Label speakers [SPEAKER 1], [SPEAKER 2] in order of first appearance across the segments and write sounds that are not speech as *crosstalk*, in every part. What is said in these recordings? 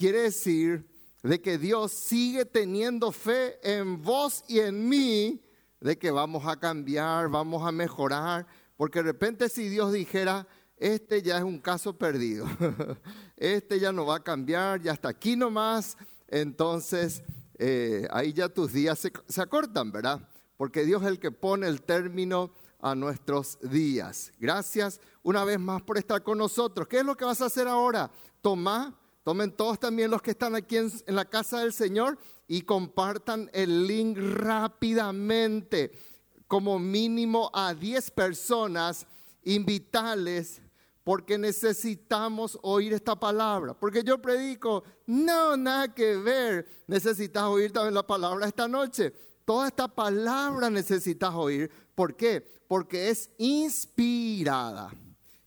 [SPEAKER 1] quiere decir de que Dios sigue teniendo fe en vos y en mí, de que vamos a cambiar, vamos a mejorar, porque de repente si Dios dijera, este ya es un caso perdido, *laughs* este ya no va a cambiar, ya está aquí nomás, entonces eh, ahí ya tus días se, se acortan, ¿verdad? Porque Dios es el que pone el término a nuestros días. Gracias una vez más por estar con nosotros. ¿Qué es lo que vas a hacer ahora? Toma, tomen todos también los que están aquí en, en la casa del Señor y compartan el link rápidamente, como mínimo a 10 personas, invitarles porque necesitamos oír esta palabra. Porque yo predico, no, nada que ver. Necesitas oír también la palabra esta noche. Toda esta palabra necesitas oír. ¿Por qué? Porque es inspirada.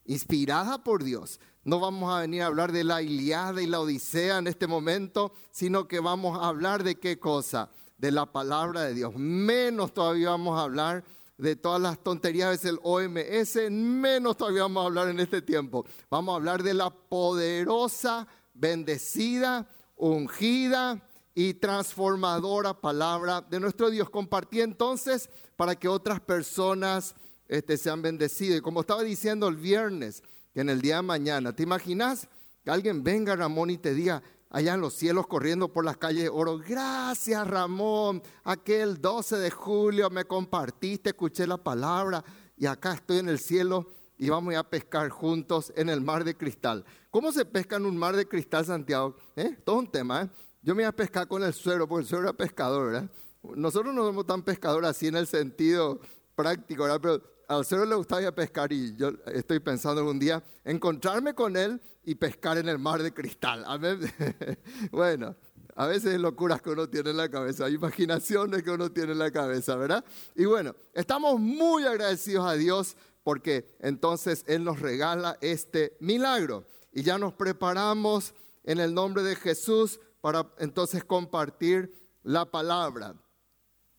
[SPEAKER 1] Inspirada por Dios. No vamos a venir a hablar de la Iliada y la Odisea en este momento, sino que vamos a hablar de qué cosa? De la palabra de Dios. Menos todavía vamos a hablar de todas las tonterías del OMS, menos todavía vamos a hablar en este tiempo. Vamos a hablar de la poderosa, bendecida, ungida y transformadora palabra de nuestro Dios. Compartí entonces para que otras personas este, sean bendecidas. Y como estaba diciendo el viernes, que en el día de mañana, ¿te imaginas que alguien venga, Ramón, y te diga, allá en los cielos corriendo por las calles de oro. Gracias Ramón, aquel 12 de julio me compartiste, escuché la palabra y acá estoy en el cielo y vamos a pescar juntos en el mar de cristal. ¿Cómo se pesca en un mar de cristal, Santiago? ¿Eh? Todo un tema. ¿eh? Yo me voy a pescar con el suero, porque el suero era pescador. ¿verdad? Nosotros no somos tan pescadores así en el sentido práctico, ¿verdad? pero al suero le gustaba pescar y yo estoy pensando un día encontrarme con él y pescar en el mar de cristal. *laughs* Bueno, a veces es locuras que uno tiene en la cabeza, imaginaciones que uno tiene en la cabeza, ¿verdad? Y bueno, estamos muy agradecidos a Dios porque entonces Él nos regala este milagro y ya nos preparamos en el nombre de Jesús para entonces compartir la palabra.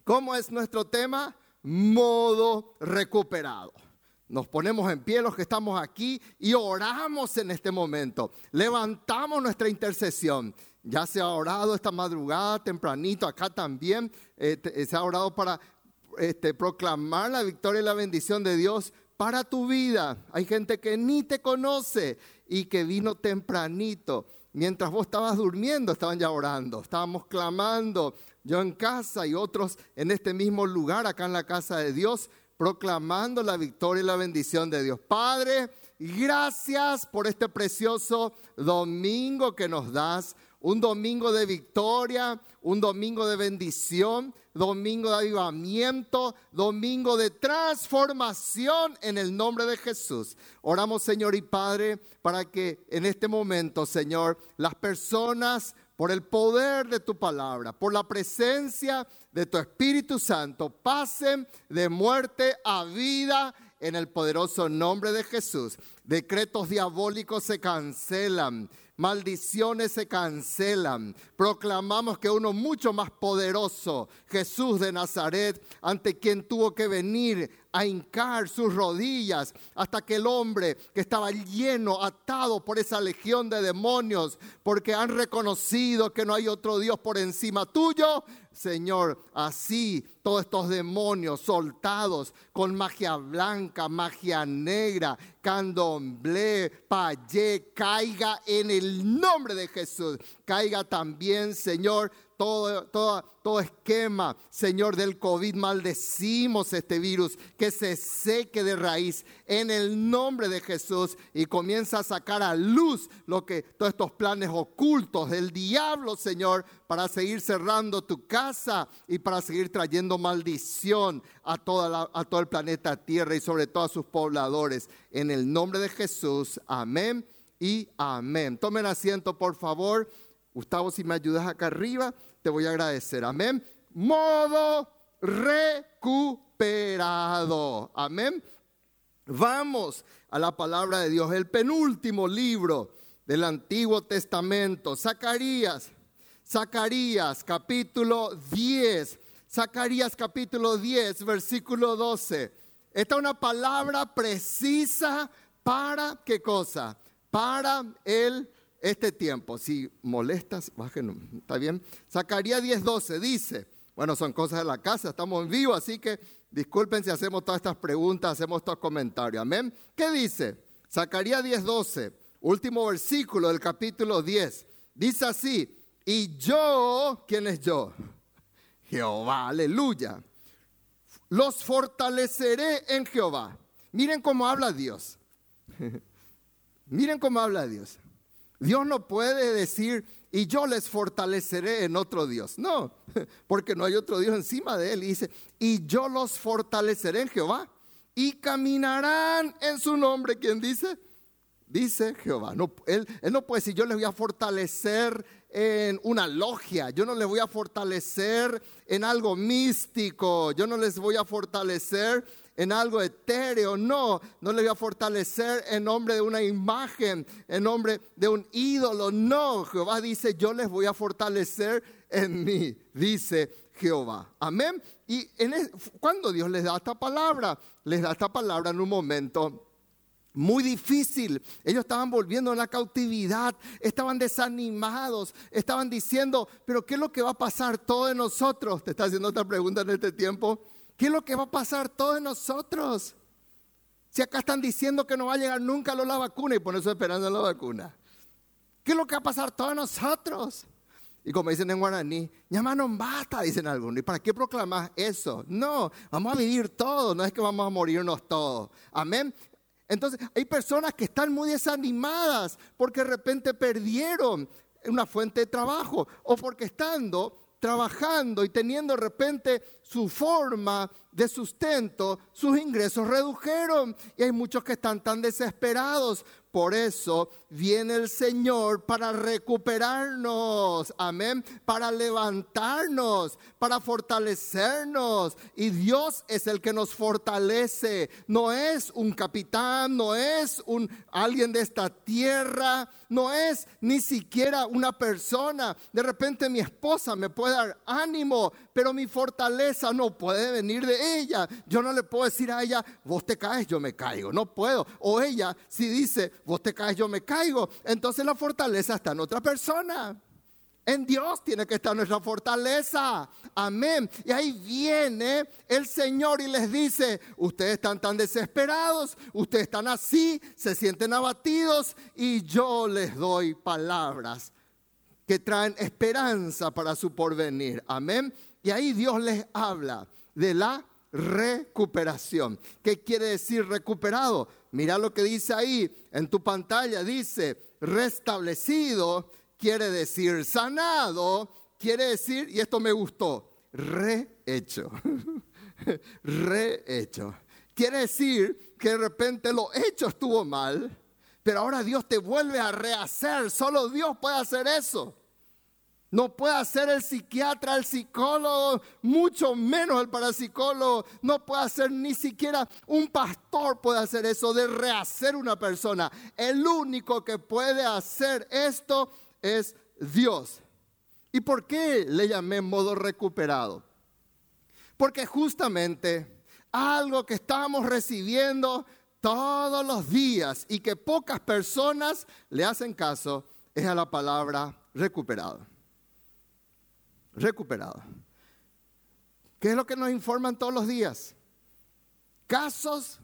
[SPEAKER 1] ¿Cómo es nuestro tema? Modo recuperado. Nos ponemos en pie los que estamos aquí y oramos en este momento. Levantamos nuestra intercesión. Ya se ha orado esta madrugada, tempranito, acá también. Eh, se ha orado para este, proclamar la victoria y la bendición de Dios para tu vida. Hay gente que ni te conoce y que vino tempranito. Mientras vos estabas durmiendo, estaban ya orando. Estábamos clamando, yo en casa y otros en este mismo lugar, acá en la casa de Dios proclamando la victoria y la bendición de Dios. Padre, gracias por este precioso domingo que nos das. Un domingo de victoria, un domingo de bendición, domingo de avivamiento, domingo de transformación en el nombre de Jesús. Oramos, Señor y Padre, para que en este momento, Señor, las personas por el poder de tu palabra, por la presencia de tu Espíritu Santo, pasen de muerte a vida en el poderoso nombre de Jesús. Decretos diabólicos se cancelan maldiciones se cancelan. Proclamamos que uno mucho más poderoso, Jesús de Nazaret, ante quien tuvo que venir a hincar sus rodillas hasta que el hombre que estaba lleno, atado por esa legión de demonios, porque han reconocido que no hay otro Dios por encima tuyo, Señor, así todos estos demonios soltados con magia blanca, magia negra, candomblé, payé, caiga en el nombre de Jesús. Caiga también, Señor, todo, todo, esquema, Señor, del COVID. Maldecimos este virus, que se seque de raíz en el nombre de Jesús y comienza a sacar a luz lo que todos estos planes ocultos del diablo, Señor, para seguir cerrando tu casa y para seguir trayendo maldición a, toda a todo el planeta Tierra y sobre todo a sus pobladores. En el nombre de Jesús, amén y amén. Tomen asiento, por favor. Gustavo, si me ayudas acá arriba, te voy a agradecer. Amén. Modo recuperado. Amén. Vamos a la palabra de Dios, el penúltimo libro del Antiguo Testamento, Zacarías. Zacarías capítulo 10. Zacarías capítulo 10, versículo 12. Esta es una palabra precisa para qué cosa? Para el este tiempo. Si molestas, bajen, ¿está bien? Zacarías 10:12 dice, bueno, son cosas de la casa, estamos en vivo, así que disculpen si hacemos todas estas preguntas, hacemos estos comentarios. Amén. ¿Qué dice? Zacarías 10:12, último versículo del capítulo 10. Dice así, y yo, ¿quién es yo? Jehová, aleluya. Los fortaleceré en Jehová. Miren cómo habla Dios. *laughs* Miren cómo habla Dios. Dios no puede decir, y yo les fortaleceré en otro Dios. No, *laughs* porque no hay otro Dios encima de él. Y dice, y yo los fortaleceré en Jehová. Y caminarán en su nombre. ¿Quién dice? Dice Jehová. No, él, él no puede decir, yo les voy a fortalecer en una logia, yo no les voy a fortalecer en algo místico, yo no les voy a fortalecer en algo etéreo, no, no les voy a fortalecer en nombre de una imagen, en nombre de un ídolo, no, Jehová dice, yo les voy a fortalecer en mí, dice Jehová. Amén. Y cuando Dios les da esta palabra, les da esta palabra en un momento muy difícil. Ellos estaban volviendo a la cautividad, estaban desanimados, estaban diciendo, pero ¿qué es lo que va a pasar todo de nosotros? Te está haciendo otra pregunta en este tiempo. ¿Qué es lo que va a pasar todo de nosotros? Si acá están diciendo que no va a llegar nunca la vacuna y por eso esperando la vacuna. ¿Qué es lo que va a pasar todo de nosotros? Y como dicen en guaraní, llamaron basta, dicen algunos. ¿Y para qué proclamas eso? No, vamos a vivir todos, no es que vamos a morirnos todos. Amén. Entonces, hay personas que están muy desanimadas porque de repente perdieron una fuente de trabajo o porque estando trabajando y teniendo de repente su forma de sustento, sus ingresos redujeron. Y hay muchos que están tan desesperados por eso viene el Señor para recuperarnos, amén, para levantarnos, para fortalecernos. Y Dios es el que nos fortalece. No es un capitán, no es un alguien de esta tierra, no es ni siquiera una persona. De repente mi esposa me puede dar ánimo, pero mi fortaleza no puede venir de ella. Yo no le puedo decir a ella, vos te caes, yo me caigo. No puedo. O ella, si dice, vos te caes, yo me caigo, entonces la fortaleza está en otra persona. En Dios tiene que estar nuestra fortaleza. Amén. Y ahí viene el Señor y les dice, ustedes están tan desesperados, ustedes están así, se sienten abatidos y yo les doy palabras que traen esperanza para su porvenir. Amén. Y ahí Dios les habla de la recuperación. ¿Qué quiere decir recuperado? Mira lo que dice ahí en tu pantalla. Dice restablecido, quiere decir sanado, quiere decir, y esto me gustó, rehecho. *laughs* rehecho. Quiere decir que de repente lo hecho estuvo mal, pero ahora Dios te vuelve a rehacer. Solo Dios puede hacer eso. No puede hacer el psiquiatra, el psicólogo, mucho menos el parapsicólogo. No puede hacer ni siquiera un pastor puede hacer eso de rehacer una persona. El único que puede hacer esto es Dios. ¿Y por qué le llamé modo recuperado? Porque justamente algo que estamos recibiendo todos los días y que pocas personas le hacen caso es a la palabra recuperado recuperado. ¿Qué es lo que nos informan todos los días? Casos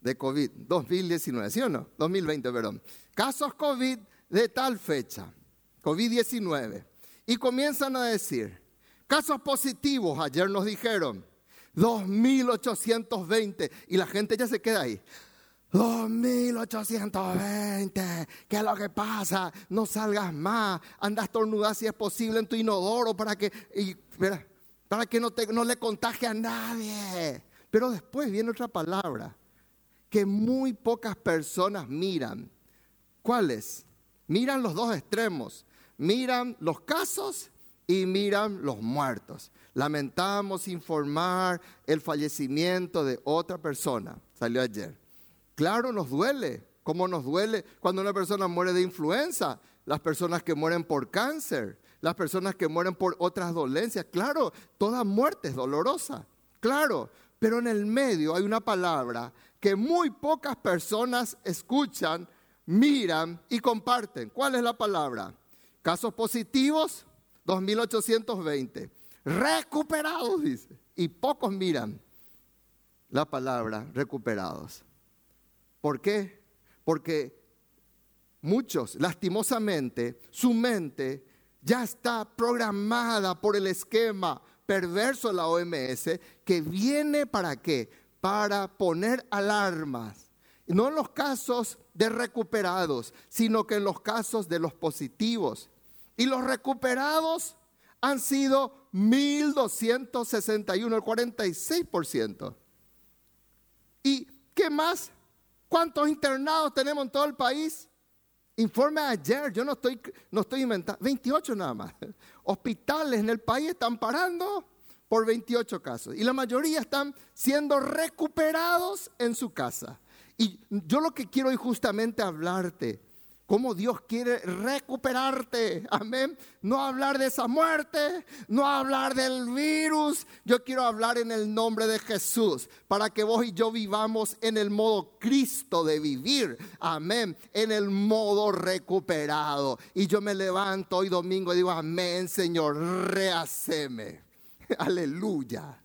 [SPEAKER 1] de COVID 2019, ¿sí o no? 2020, perdón. Casos COVID de tal fecha, COVID-19. Y comienzan a decir, casos positivos, ayer nos dijeron, 2.820, y la gente ya se queda ahí. 2820, ¿qué es lo que pasa? No salgas más, anda a estornudar si es posible en tu inodoro para que, para que no, te, no le contagie a nadie. Pero después viene otra palabra que muy pocas personas miran. ¿Cuáles? Miran los dos extremos. Miran los casos y miran los muertos. Lamentamos informar el fallecimiento de otra persona. Salió ayer. Claro, nos duele, como nos duele cuando una persona muere de influenza, las personas que mueren por cáncer, las personas que mueren por otras dolencias. Claro, toda muerte es dolorosa, claro, pero en el medio hay una palabra que muy pocas personas escuchan, miran y comparten. ¿Cuál es la palabra? Casos positivos, 2820. Recuperados, dice. Y pocos miran la palabra recuperados. ¿Por qué? Porque muchos, lastimosamente, su mente ya está programada por el esquema perverso de la OMS que viene para qué? Para poner alarmas. No en los casos de recuperados, sino que en los casos de los positivos. Y los recuperados han sido 1.261, el 46%. ¿Y qué más? ¿Cuántos internados tenemos en todo el país? Informe ayer, yo no estoy, no estoy inventando, 28 nada más. *laughs* Hospitales en el país están parando por 28 casos y la mayoría están siendo recuperados en su casa. Y yo lo que quiero hoy justamente hablarte cómo Dios quiere recuperarte. Amén. No hablar de esa muerte, no hablar del virus. Yo quiero hablar en el nombre de Jesús para que vos y yo vivamos en el modo Cristo de vivir. Amén. En el modo recuperado. Y yo me levanto hoy domingo y digo, amén, Señor, rehaceme. *laughs* Aleluya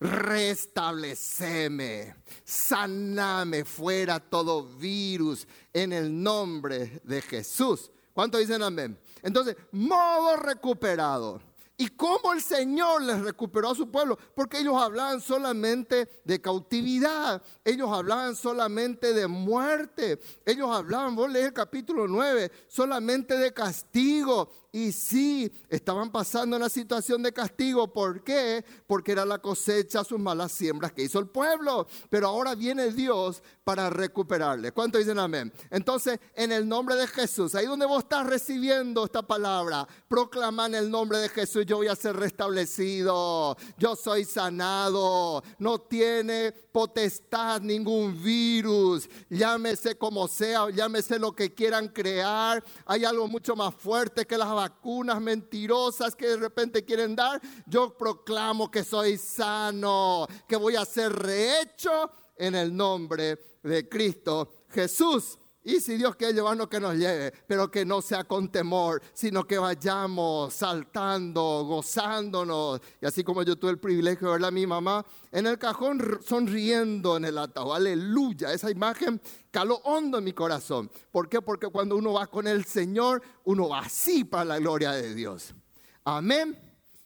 [SPEAKER 1] restableceme, saname fuera todo virus en el nombre de Jesús. ¿Cuánto dicen amén? Entonces, modo recuperado. ¿Y cómo el Señor les recuperó a su pueblo? Porque ellos hablaban solamente de cautividad, ellos hablaban solamente de muerte, ellos hablaban, vos lees el capítulo 9, solamente de castigo. Y sí, estaban pasando una situación de castigo. ¿Por qué? Porque era la cosecha, sus malas siembras que hizo el pueblo. Pero ahora viene Dios para recuperarle. ¿Cuánto dicen amén? Entonces, en el nombre de Jesús, ahí donde vos estás recibiendo esta palabra, proclama en el nombre de Jesús, yo voy a ser restablecido, yo soy sanado, no tiene potestad ningún virus, llámese como sea, llámese lo que quieran crear. Hay algo mucho más fuerte que las vacunas mentirosas que de repente quieren dar, yo proclamo que soy sano, que voy a ser rehecho en el nombre de Cristo Jesús. Y si Dios quiere llevarnos, que nos lleve, pero que no sea con temor, sino que vayamos saltando, gozándonos. Y así como yo tuve el privilegio de ver a mi mamá en el cajón sonriendo en el ataúd. Aleluya. Esa imagen caló hondo en mi corazón. ¿Por qué? Porque cuando uno va con el Señor, uno va así para la gloria de Dios. Amén.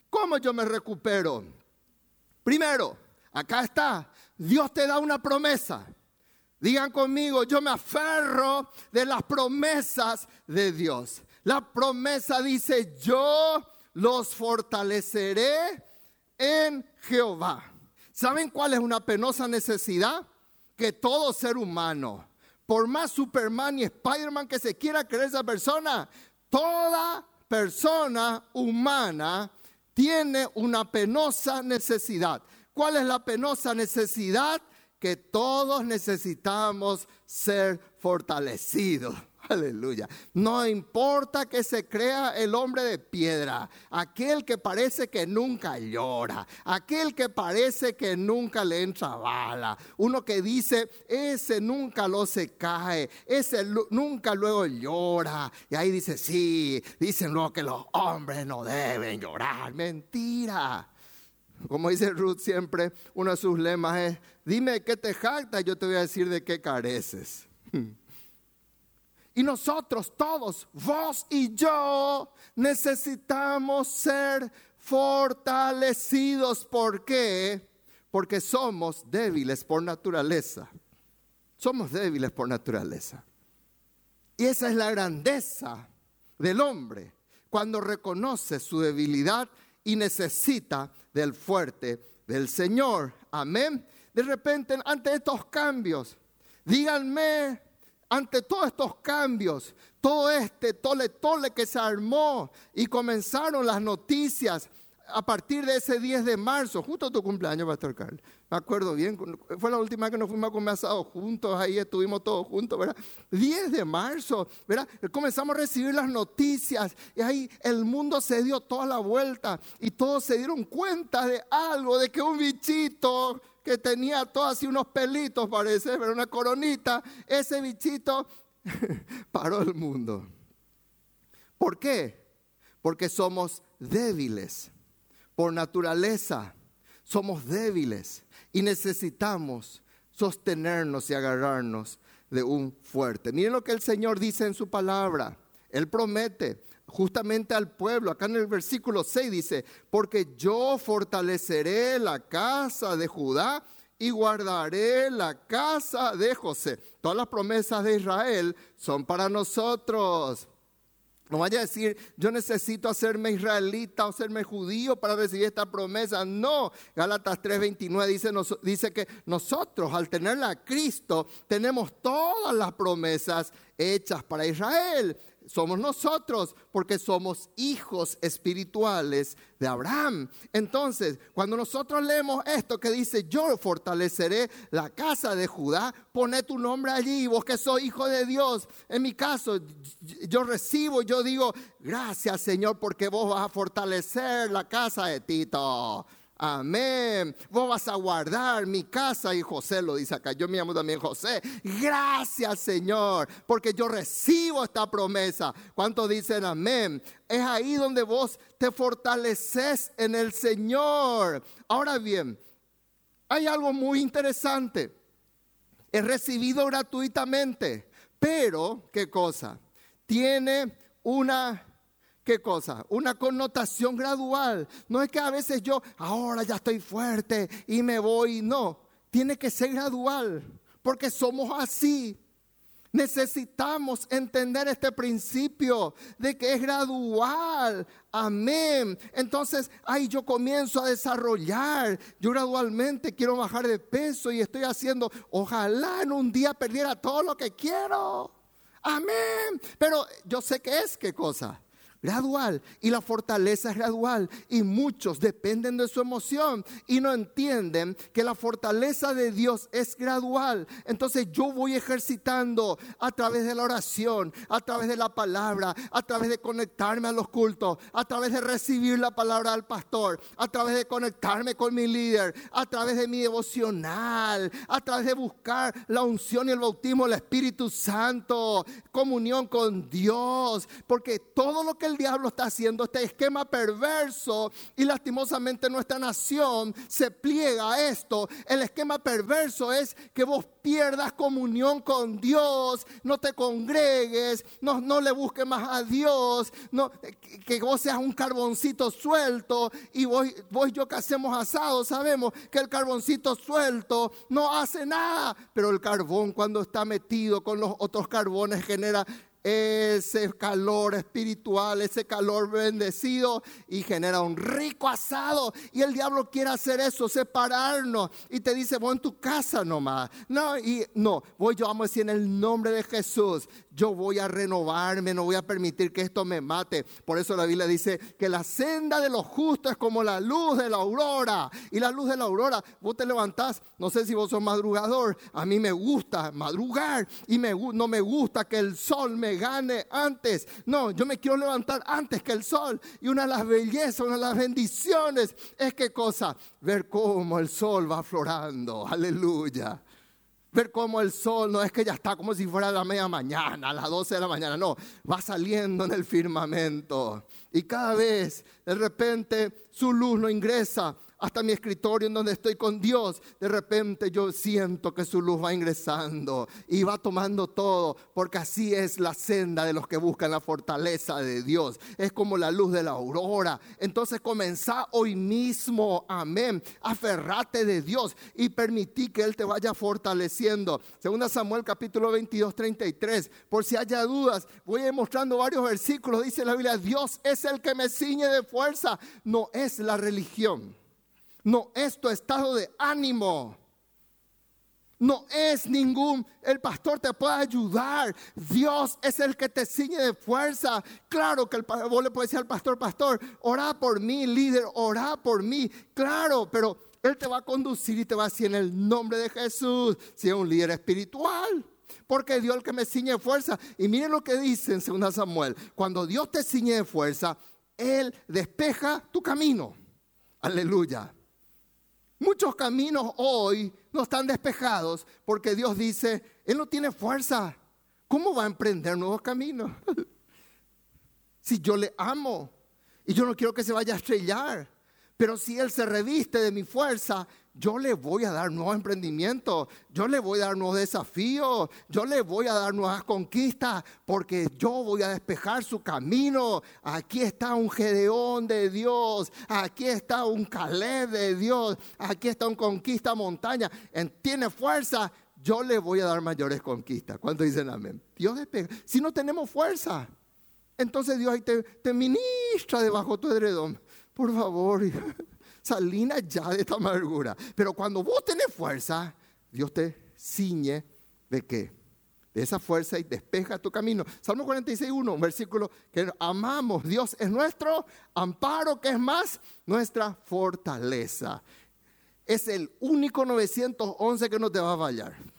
[SPEAKER 1] ¿Cómo yo me recupero? Primero, acá está. Dios te da una promesa. Digan conmigo, yo me aferro de las promesas de Dios. La promesa dice, yo los fortaleceré en Jehová. ¿Saben cuál es una penosa necesidad? Que todo ser humano, por más Superman y Spider-Man que se quiera creer esa persona, toda persona humana tiene una penosa necesidad. ¿Cuál es la penosa necesidad? Que todos necesitamos ser fortalecidos. *laughs* Aleluya. No importa que se crea el hombre de piedra, aquel que parece que nunca llora, aquel que parece que nunca le entra bala, uno que dice, ese nunca lo se cae, ese nunca luego llora. Y ahí dice, sí, dicen luego que los hombres no deben llorar. Mentira. Como dice Ruth siempre, uno de sus lemas es, dime qué te jacta, yo te voy a decir de qué careces. *laughs* Y nosotros todos, vos y yo, necesitamos ser fortalecidos. ¿Por qué? Porque somos débiles por naturaleza. Somos débiles por naturaleza. Y esa es la grandeza del hombre, cuando reconoce su debilidad y necesita del fuerte del Señor. Amén. De repente, ante estos cambios, díganme, ante todos estos cambios, todo este tole tole que se armó y comenzaron las noticias a partir de ese 10 de marzo, justo tu cumpleaños, Pastor Carlos. Me acuerdo bien, fue la última vez que nos fuimos a comer asado juntos, ahí estuvimos todos juntos, ¿verdad? 10 de marzo, ¿verdad? Comenzamos a recibir las noticias y ahí el mundo se dio toda la vuelta y todos se dieron cuenta de algo, de que un bichito que tenía todos así unos pelitos, parece, pero una coronita, ese bichito *laughs* paró el mundo. ¿Por qué? Porque somos débiles. Por naturaleza, somos débiles y necesitamos sostenernos y agarrarnos de un fuerte. Miren lo que el Señor dice en su palabra. Él promete justamente al pueblo. Acá en el versículo 6 dice, porque yo fortaleceré la casa de Judá y guardaré la casa de José. Todas las promesas de Israel son para nosotros. No vaya a decir, yo necesito hacerme israelita o hacerme judío para recibir esta promesa. No, Gálatas 3:29 dice, dice que nosotros al tenerla a Cristo tenemos todas las promesas hechas para Israel somos nosotros porque somos hijos espirituales de Abraham. Entonces, cuando nosotros leemos esto que dice, yo fortaleceré la casa de Judá, pone tu nombre allí, vos que sos hijo de Dios. En mi caso, yo recibo, yo digo, gracias Señor porque vos vas a fortalecer la casa de Tito. Amén. Vos vas a guardar mi casa y José lo dice acá. Yo me llamo también José. Gracias Señor, porque yo recibo esta promesa. ¿Cuántos dicen amén? Es ahí donde vos te fortaleces en el Señor. Ahora bien, hay algo muy interesante. Es recibido gratuitamente, pero ¿qué cosa? Tiene una ¿Qué cosa? Una connotación gradual. No es que a veces yo, ahora ya estoy fuerte y me voy. No, tiene que ser gradual, porque somos así. Necesitamos entender este principio de que es gradual. Amén. Entonces, ahí yo comienzo a desarrollar. Yo gradualmente quiero bajar de peso y estoy haciendo, ojalá en un día perdiera todo lo que quiero. Amén. Pero yo sé que es qué cosa gradual y la fortaleza es gradual y muchos dependen de su emoción y no entienden que la fortaleza de Dios es gradual. Entonces yo voy ejercitando a través de la oración, a través de la palabra, a través de conectarme a los cultos, a través de recibir la palabra del pastor, a través de conectarme con mi líder, a través de mi devocional, a través de buscar la unción y el bautismo del Espíritu Santo, comunión con Dios, porque todo lo que el diablo está haciendo, este esquema perverso, y lastimosamente nuestra nación se pliega a esto. El esquema perverso es que vos pierdas comunión con Dios, no te congregues, no, le busques más a Dios, que, vos seas un carboncito suelto y vos, vos y yo que hacemos asado sabemos que el carboncito suelto no hace nada, pero el carbón cuando está metido con los otros carbones genera ese calor espiritual, ese calor bendecido y genera un rico asado. Y el diablo quiere hacer eso, separarnos. Y te dice, voy en tu casa nomás. No, y no, voy yo vamos a decir en el nombre de Jesús yo voy a renovarme, no voy a permitir que esto me mate. Por eso la Biblia dice que la senda de los justos es como la luz de la aurora. Y la luz de la aurora, vos te levantás, no sé si vos sos madrugador, a mí me gusta madrugar y me, no me gusta que el sol me gane antes. No, yo me quiero levantar antes que el sol. Y una de las bellezas, una de las bendiciones es qué cosa? Ver cómo el sol va florando. Aleluya ver cómo el sol no es que ya está como si fuera la media mañana, a las 12 de la mañana, no, va saliendo en el firmamento. Y cada vez, de repente, su luz no ingresa hasta mi escritorio en donde estoy con Dios, de repente yo siento que su luz va ingresando y va tomando todo, porque así es la senda de los que buscan la fortaleza de Dios. Es como la luz de la aurora. Entonces comenzá hoy mismo, amén. Aferrate de Dios y permití que Él te vaya fortaleciendo. Segunda Samuel capítulo 22, 33. Por si haya dudas, voy a ir mostrando varios versículos. Dice la Biblia, Dios es el que me ciñe de fuerza, no es la religión. No es tu estado de ánimo. No es ningún, el pastor te puede ayudar. Dios es el que te ciñe de fuerza. Claro que el, vos le puedes decir al pastor, pastor, ora por mí, líder, ora por mí. Claro, pero Él te va a conducir y te va a decir en el nombre de Jesús, si es un líder espiritual. Porque Dios es el que me ciñe de fuerza. Y miren lo que dice en 2 Samuel. Cuando Dios te ciñe de fuerza, Él despeja tu camino. Aleluya. Muchos caminos hoy no están despejados porque Dios dice, Él no tiene fuerza. ¿cómo va a emprender nuevos caminos? *laughs* si yo le amo y yo no quiero que se vaya a estrellar, pero si Él se reviste de mi fuerza, yo le voy a dar nuevos emprendimientos, yo le voy a dar nuevos desafíos, yo le voy a dar nuevas conquistas, porque yo voy a despejar su camino. Aquí está un Gedeón de Dios, aquí está un Caleb de Dios, aquí está un conquista montaña. Tiene fuerza, yo le voy a dar mayores conquistas. ¿Cuánto dicen amén? Dios despeja. Si no tenemos fuerza, entonces Dios ahí te, te ministra debajo de tu edredón. Por favor. Salina ya de esta amargura. Pero cuando vos tenés fuerza, Dios te ciñe de qué? De esa fuerza y despeja tu camino. Salmo 46.1, un versículo que amamos. Dios es nuestro amparo, que es más nuestra fortaleza. Es el único 911 que no te va a fallar.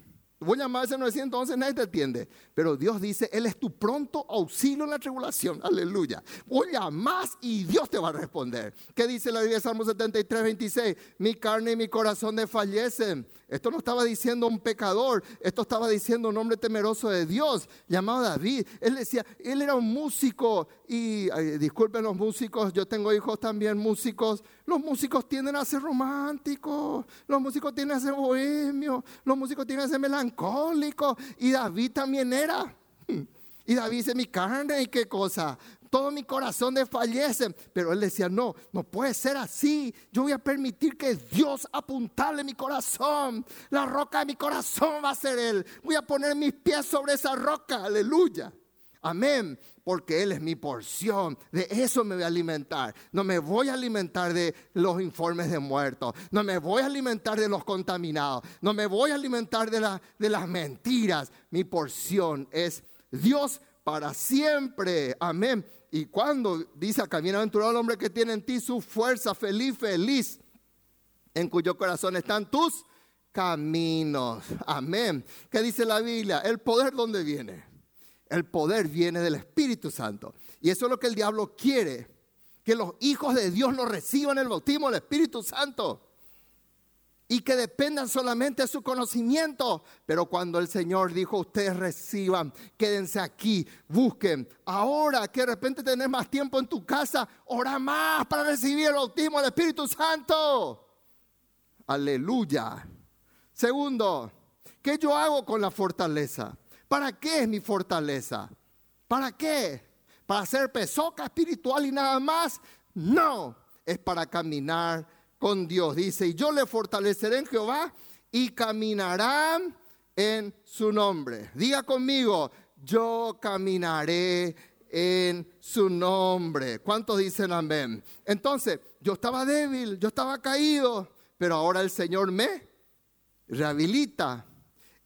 [SPEAKER 1] Voy a llamar ese 911, nadie te entiende. Pero Dios dice, Él es tu pronto auxilio en la tribulación. Aleluya. Voy a más y Dios te va a responder. ¿Qué dice la Biblia Salmo 73, 26? Mi carne y mi corazón desfallecen. Esto no estaba diciendo un pecador, esto estaba diciendo un hombre temeroso de Dios, llamado David. Él decía, él era un músico y, disculpen los músicos, yo tengo hijos también músicos. Los músicos tienden a ser románticos, los músicos tienden a ser bohemios, los músicos tienden a ser melancólicos. Y David también era. *laughs* Y David dice, mi carne y qué cosa, todo mi corazón desfallece. Pero él decía, no, no puede ser así. Yo voy a permitir que Dios apuntale mi corazón. La roca de mi corazón va a ser Él. Voy a poner mis pies sobre esa roca. Aleluya. Amén. Porque Él es mi porción. De eso me voy a alimentar. No me voy a alimentar de los informes de muertos. No me voy a alimentar de los contaminados. No me voy a alimentar de, de las mentiras. Mi porción es Dios para siempre. Amén. Y cuando dice acá, bienaventurado el hombre que tiene en ti su fuerza, feliz, feliz, en cuyo corazón están tus caminos. Amén. ¿Qué dice la Biblia? El poder, ¿dónde viene? El poder viene del Espíritu Santo. Y eso es lo que el diablo quiere, que los hijos de Dios no reciban el bautismo del Espíritu Santo y que dependan solamente de su conocimiento. Pero cuando el Señor dijo, ustedes reciban, quédense aquí, busquen. Ahora que de repente tenés más tiempo en tu casa, ora más para recibir el bautismo del Espíritu Santo. Aleluya. Segundo, ¿qué yo hago con la fortaleza? ¿Para qué es mi fortaleza? ¿Para qué? ¿Para ser pesoca espiritual y nada más? No, es para caminar con Dios. Dice, y yo le fortaleceré en Jehová y caminará en su nombre. Diga conmigo, yo caminaré en su nombre. ¿Cuántos dicen amén? Entonces, yo estaba débil, yo estaba caído, pero ahora el Señor me rehabilita,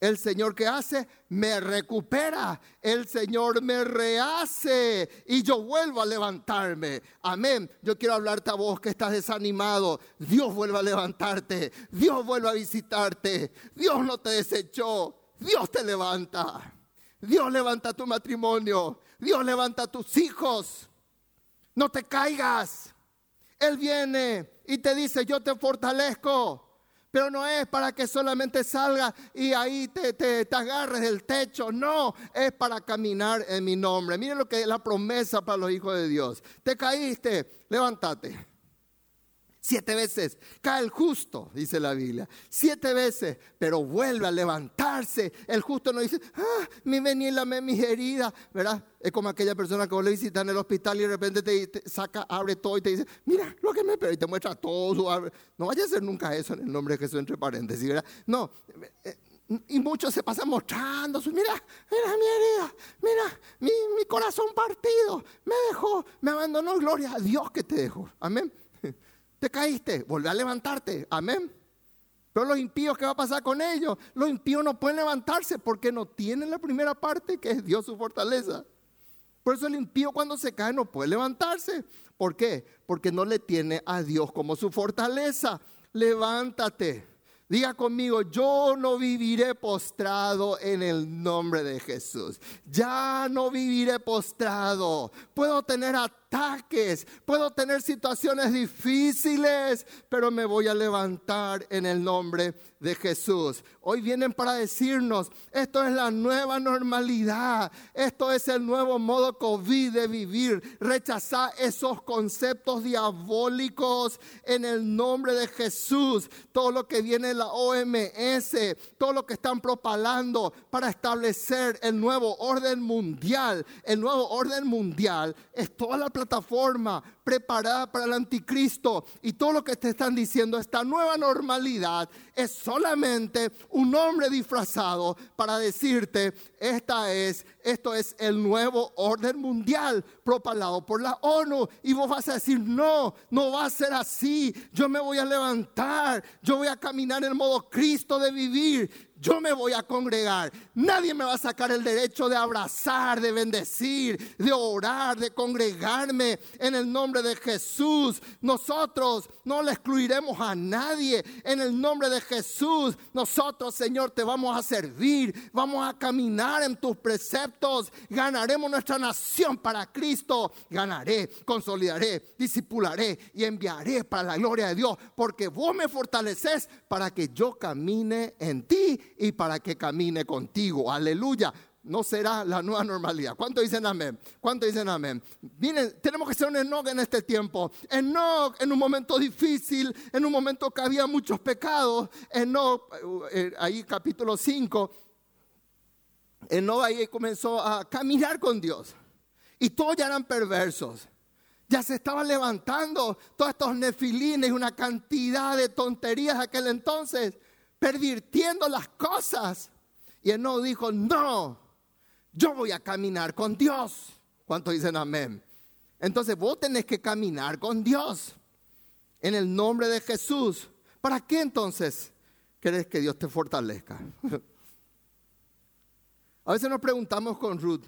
[SPEAKER 1] el Señor que hace, me recupera. El Señor me rehace y yo vuelvo a levantarme. Amén. Yo quiero hablarte a vos que estás desanimado. Dios vuelve a levantarte. Dios vuelve a visitarte. Dios no te desechó. Dios te levanta. Dios levanta tu matrimonio. Dios levanta a tus hijos. No te caigas. Él viene y te dice, yo te fortalezco. Pero no es para que solamente salga y ahí te, te, agarres del techo. No, es para caminar en mi nombre. Miren lo que es la promesa para los hijos de Dios. Te caíste, levántate. Siete veces cae el justo, dice la Biblia. Siete veces, pero vuelve a levantarse. El justo no dice, ah, mi vení lame mis heridas, ¿verdad? Es como aquella persona que vos le visitas en el hospital y de repente te, saca, abre todo y te dice, mira lo que me y te muestra todo No vaya a ser nunca eso en el nombre de Jesús entre paréntesis, ¿verdad? No. Eh, y muchos se pasan mostrando, mira, mira mi herida, mira mi, mi corazón partido, me dejó, me abandonó, gloria a Dios que te dejó. Amén. Te caíste, vuelve a levantarte. Amén. Pero los impíos, ¿qué va a pasar con ellos? Los impíos no pueden levantarse porque no tienen la primera parte que es Dios su fortaleza. Por eso el impío cuando se cae no puede levantarse. ¿Por qué? Porque no le tiene a Dios como su fortaleza. Levántate. Diga conmigo, yo no viviré postrado en el nombre de Jesús. Ya no viviré postrado. Puedo tener a ataques, puedo tener situaciones difíciles, pero me voy a levantar en el nombre de Jesús. Hoy vienen para decirnos, esto es la nueva normalidad, esto es el nuevo modo COVID de vivir. Rechazar esos conceptos diabólicos en el nombre de Jesús. Todo lo que viene de la OMS, todo lo que están propalando para establecer el nuevo orden mundial. El nuevo orden mundial es toda la plataforma preparada para el anticristo. Y todo lo que te están diciendo, esta nueva normalidad es solamente un hombre disfrazado para decirte, esta es, esto es el nuevo orden mundial propalado por la ONU. Y vos vas a decir, no, no va a ser así. Yo me voy a levantar, yo voy a caminar en el modo Cristo de vivir yo me voy a congregar. Nadie me va a sacar el derecho de abrazar, de bendecir, de orar, de congregarme en el nombre de Jesús. Nosotros no le excluiremos a nadie en el nombre de Jesús. Nosotros, Señor, te vamos a servir, vamos a caminar en tus preceptos. Ganaremos nuestra nación para Cristo. Ganaré, consolidaré, disipularé y enviaré para la gloria de Dios, porque vos me fortaleces para que yo camine en ti y para que camine contigo. Aleluya. No será la nueva normalidad. ¿Cuánto dicen amén? ¿Cuánto dicen amén? Miren, tenemos que ser un Enoch en este tiempo. Enoch en un momento difícil, en un momento que había muchos pecados. Enoch, eh, ahí capítulo 5, Enoch ahí comenzó a caminar con Dios. Y todos ya eran perversos. Ya se estaban levantando todos estos nefilines, una cantidad de tonterías aquel entonces pervirtiendo las cosas. Y no dijo, no, yo voy a caminar con Dios. ¿Cuántos dicen amén? Entonces vos tenés que caminar con Dios en el nombre de Jesús. ¿Para qué entonces querés que Dios te fortalezca? *laughs* A veces nos preguntamos con Ruth,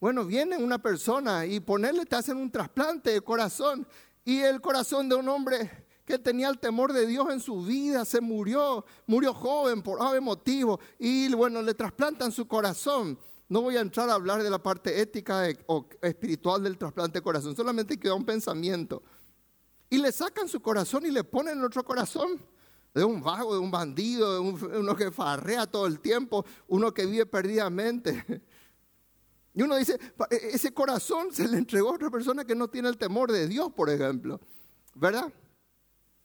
[SPEAKER 1] bueno, viene una persona y ponerle, te hacen un trasplante de corazón y el corazón de un hombre que tenía el temor de Dios en su vida, se murió, murió joven por ave motivo y bueno, le trasplantan su corazón. No voy a entrar a hablar de la parte ética o espiritual del trasplante de corazón, solamente queda un pensamiento. Y le sacan su corazón y le ponen otro corazón de un vago, de un bandido, de uno que farrea todo el tiempo, uno que vive perdidamente. *laughs* Y uno dice, e, ese corazón se le entregó a otra persona que no tiene el temor de Dios, por ejemplo. ¿Verdad?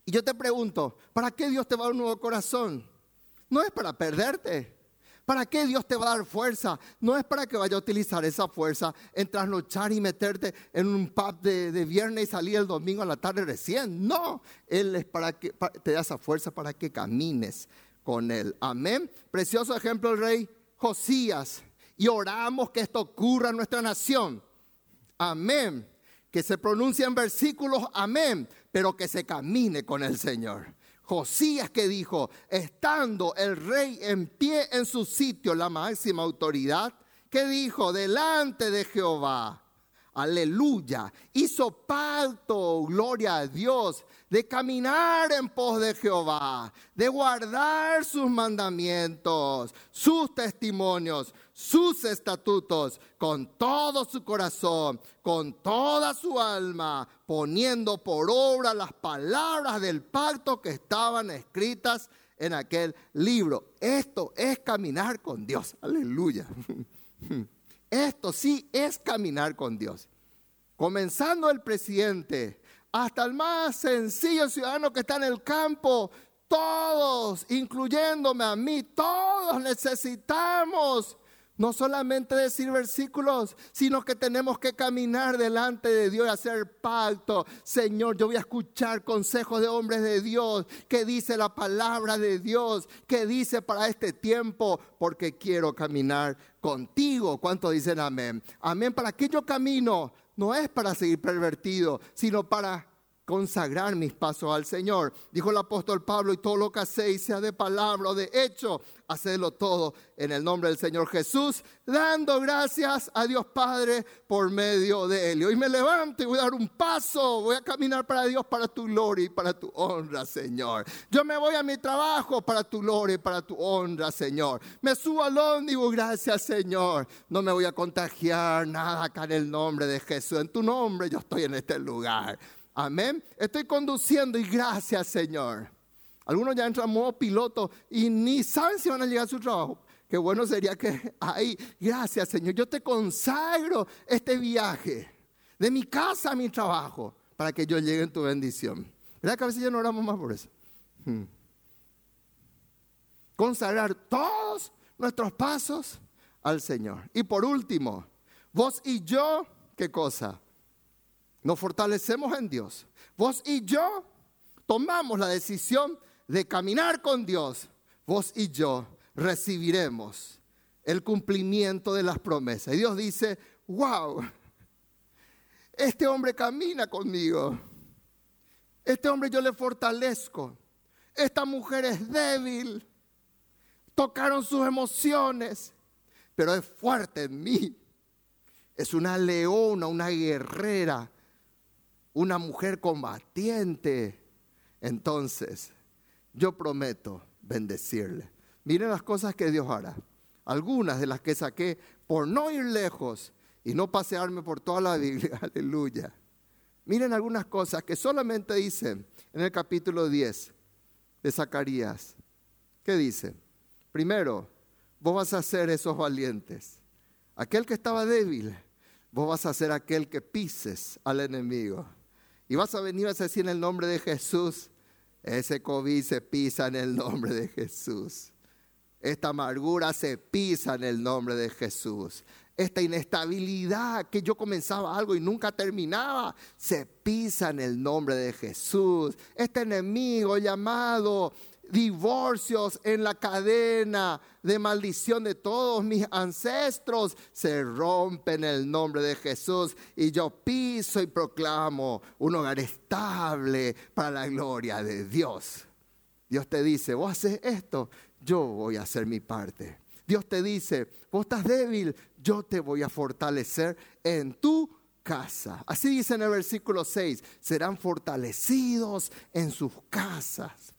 [SPEAKER 1] Y yo te pregunto, ¿para qué Dios te va a dar un nuevo corazón? No es para perderte. ¿Para qué Dios te va a dar fuerza? No es para que vaya a utilizar esa fuerza en trasnochar y meterte en un pub de, viernes y salir el domingo a la tarde recién. No, Él es para que te da esa fuerza para que camines con Él. Amén. Precioso ejemplo el rey Josías. Y oramos que esto ocurra en nuestra nación. Amén. Que se pronuncien versículos, amén pero que se camine con el Señor. Josías que dijo, estando el rey en pie en su sitio, la máxima autoridad, que dijo, delante de Jehová, aleluya, hizo pacto, gloria a Dios, de caminar en pos de Jehová, de guardar sus mandamientos, sus testimonios, sus estatutos con todo su corazón, con toda su alma, poniendo por obra las palabras del pacto que estaban escritas en aquel libro. Esto es caminar con Dios. Aleluya. *laughs* Esto sí es caminar con Dios. Comenzando el presidente hasta el más sencillo ciudadano que está en el campo, todos, incluyéndome a mí, todos necesitamos no solamente decir versículos, sino que tenemos que caminar delante de Dios y hacer pacto. Señor, yo voy a escuchar consejos de hombres de Dios, que dice la palabra de Dios, que dice para este tiempo, porque quiero caminar contigo. ¿Cuántos dicen amén? Amén. ¿Para qué yo camino? No es para seguir pervertido, sino para consagrar mis pasos al Señor. Dijo el apóstol Pablo, y todo lo que hacéis, sea de palabra o de hecho, hacedlo todo en el nombre del Señor Jesús, dando gracias a Dios Padre por medio de él. Y hoy me levanto y voy a dar un paso, voy a caminar para Dios, para tu gloria y para tu honra, Señor. Yo me voy a mi trabajo para tu gloria y para tu honra, Señor. Me subo al ómnibus, gracias, Señor. No me voy a contagiar nada acá en el nombre de Jesús. En tu nombre yo estoy en este lugar. Amén. Estoy conduciendo y gracias, Señor. Algunos ya entran modo piloto y ni saben si van a llegar a su trabajo. Qué bueno sería que ahí, gracias, Señor. Yo te consagro este viaje de mi casa a mi trabajo para que yo llegue en tu bendición. ¿Verdad que a veces ya no oramos más por eso? Hmm. Consagrar todos nuestros pasos al Señor. Y por último, vos y yo, ¿qué cosa? Nos fortalecemos en Dios. Vos y yo tomamos la decisión de caminar con Dios. Vos y yo recibiremos el cumplimiento de las promesas. Y Dios dice, wow, este hombre camina conmigo. Este hombre yo le fortalezco. Esta mujer es débil. Tocaron sus emociones, pero es fuerte en mí. Es una leona, una guerrera una mujer combatiente. Entonces, yo prometo bendecirle. Miren las cosas que Dios hará. Algunas de las que saqué por no ir lejos y no pasearme por toda la Biblia. *laughs* Aleluya. Miren algunas cosas que solamente dicen en el capítulo 10 de Zacarías. ¿Qué dice? Primero, vos vas a ser esos valientes. Aquel que estaba débil, vos vas a ser aquel que pises al enemigo. Y vas a venir a decir en el nombre de Jesús, ese COVID se pisa en el nombre de Jesús. Esta amargura se pisa en el nombre de Jesús. Esta inestabilidad que yo comenzaba algo y nunca terminaba, se pisa en el nombre de Jesús. Este enemigo llamado divorcios en la cadena de maldición de todos mis ancestros se rompen en el nombre de Jesús y yo piso y proclamo un hogar estable para la gloria de Dios. Dios te dice, vos haces esto, yo voy a hacer mi parte. Dios te dice, vos estás débil, yo te voy a fortalecer en tu casa. Así dice en el versículo 6, serán fortalecidos en sus casas.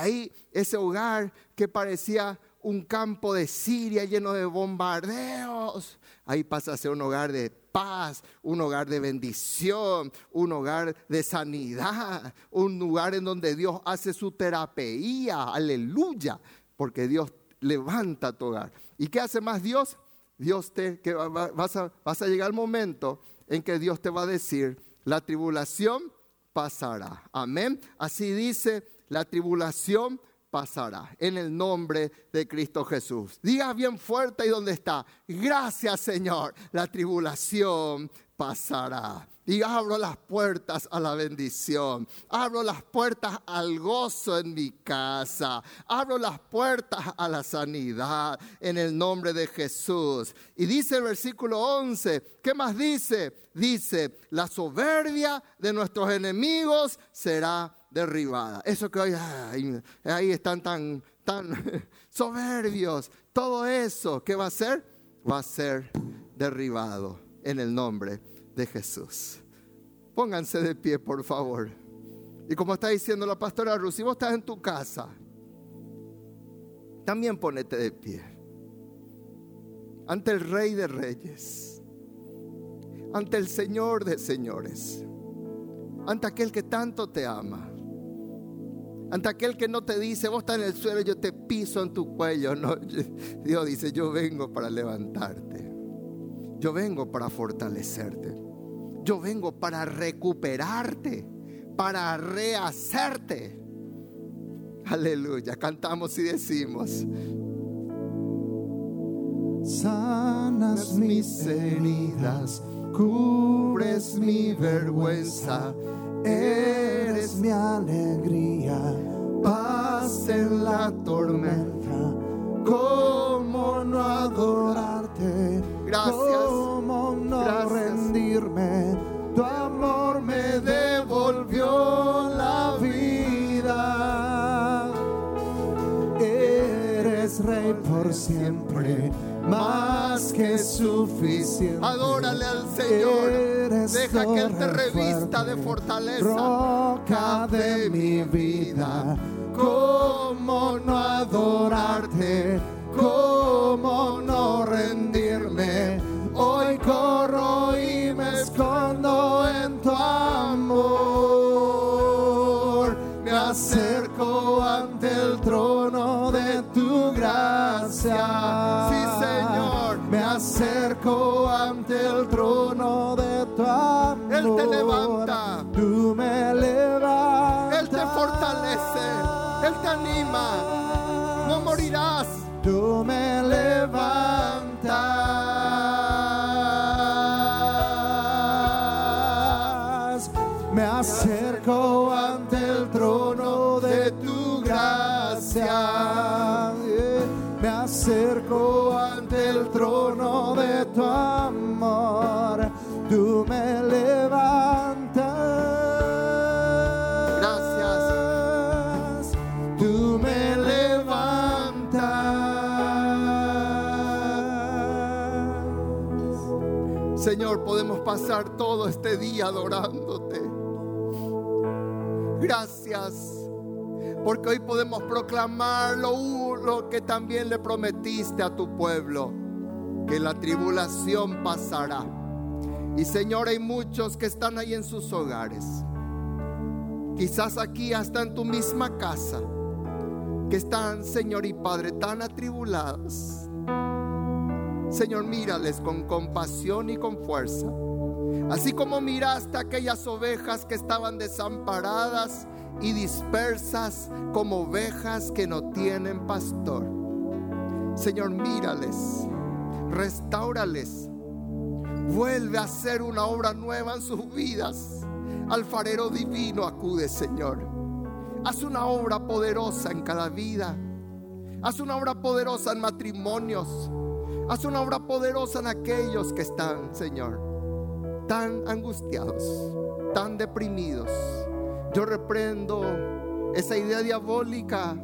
[SPEAKER 1] Ahí ese hogar que parecía un campo de Siria lleno de bombardeos, ahí pasa a ser un hogar de paz, un hogar de bendición, un hogar de sanidad, un lugar en donde Dios hace su terapia, aleluya, porque Dios levanta tu hogar. ¿Y qué hace más Dios? Dios te, que a, vas a llegar al momento en que Dios te va a decir, la tribulación pasará. Amén. Así dice la tribulación pasará en el nombre de Cristo Jesús. Diga bien fuerte y donde está. Gracias Señor, la tribulación pasará. Y abro las puertas a la bendición. Abro las puertas al gozo en mi casa. Abro las puertas a la sanidad en el nombre de Jesús. Y dice el versículo 11, ¿qué más dice? Dice, la soberbia de nuestros enemigos será derribada. Eso que hoy ahí están tan, tan *laughs* soberbios. Todo eso, ¿qué va a ser? Va a ser derribado en el nombre de Jesús. Pónganse de pie, por favor. Y como está diciendo la pastora Ruth, si vos estás en tu casa, también ponete de pie. Ante el Rey de Reyes. Ante el Señor de Señores. Ante aquel que tanto te ama ante aquel que no te dice, vos estás en el suelo, yo te piso en tu cuello. No, *laughs* Dios dice, yo vengo para levantarte. Yo vengo para fortalecerte. Yo vengo para recuperarte, para rehacerte. Aleluya, cantamos y decimos. Sanas mis heridas, cubres mi vergüenza eres mi alegría, paz en la tormenta. ¿Cómo no adorarte? Gracias.
[SPEAKER 2] Que es suficiente.
[SPEAKER 1] Adórale al Señor. Deja que Él te revista de fortaleza.
[SPEAKER 2] Roca de mi vida, cómo no adorarte, cómo no rendirme. Hoy corro y me escondo en tu amor. Me acerco ante el trono de tu gracia. Acerco ante el trono de tu amor.
[SPEAKER 1] Él te levanta.
[SPEAKER 2] Tú me levantas.
[SPEAKER 1] Él te fortalece. Él te anima. No morirás.
[SPEAKER 2] Tú me levantas. Me acerco ante el trono de tu gracia. Me acerco ante el trono tu amor. Tú me levantas.
[SPEAKER 1] Gracias.
[SPEAKER 2] Tú me levantas.
[SPEAKER 1] Señor, podemos pasar todo este día adorándote. Gracias. Porque hoy podemos proclamar lo, lo que también le prometiste a tu pueblo. Que la tribulación pasará. Y Señor, hay muchos que están ahí en sus hogares. Quizás aquí hasta en tu misma casa. Que están, Señor y Padre, tan atribulados. Señor, mírales con compasión y con fuerza. Así como miraste a aquellas ovejas que estaban desamparadas y dispersas como ovejas que no tienen pastor. Señor, mírales, restaurales, vuelve a hacer una obra nueva en sus vidas. Alfarero divino acude, Señor. Haz una obra poderosa en cada vida. Haz una obra poderosa en matrimonios. Haz una obra poderosa en aquellos que están, Señor, tan angustiados, tan deprimidos. Yo reprendo esa idea diabólica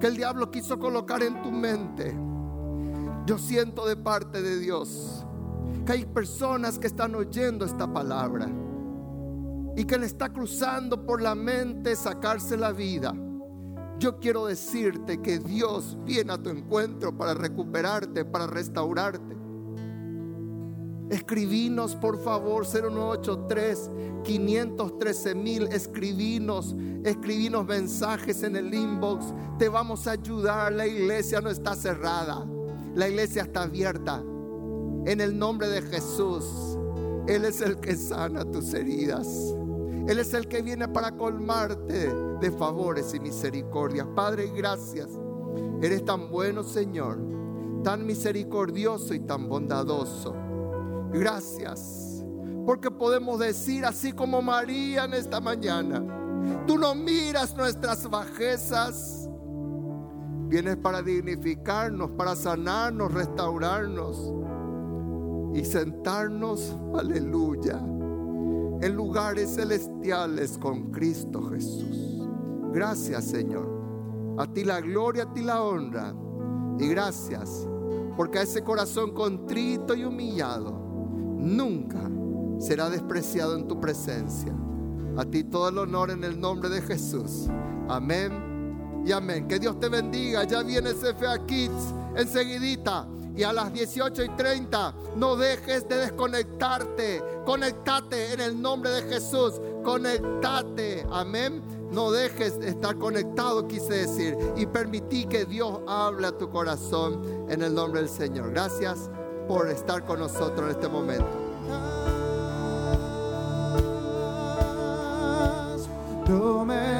[SPEAKER 1] que el diablo quiso colocar en tu mente. Yo siento de parte de Dios que hay personas que están oyendo esta palabra y que le está cruzando por la mente sacarse la vida. Yo quiero decirte que Dios viene a tu encuentro para recuperarte, para restaurarte. Escribinos por favor 0983 513 mil. Escribinos, escribinos mensajes en el inbox. Te vamos a ayudar. La iglesia no está cerrada. La iglesia está abierta. En el nombre de Jesús. Él es el que sana tus heridas. Él es el que viene para colmarte de favores y misericordias. Padre, gracias. Eres tan bueno, Señor. Tan misericordioso y tan bondadoso. Gracias. Porque podemos decir así como María en esta mañana. Tú no miras nuestras bajezas. Vienes para dignificarnos, para sanarnos, restaurarnos y sentarnos, aleluya, en lugares celestiales con Cristo Jesús. Gracias Señor. A ti la gloria, a ti la honra. Y gracias porque a ese corazón contrito y humillado nunca será despreciado en tu presencia. A ti todo el honor en el nombre de Jesús. Amén y amén. Que Dios te bendiga. Ya viene CFA Kids enseguidita. Y a las 18 y 30 no dejes de desconectarte. Conectate en el nombre de Jesús. Conectate. Amén. No dejes de estar conectado, quise decir. Y permití que Dios hable a tu corazón en el nombre del Señor. Gracias por estar con nosotros en este momento.
[SPEAKER 2] Tú me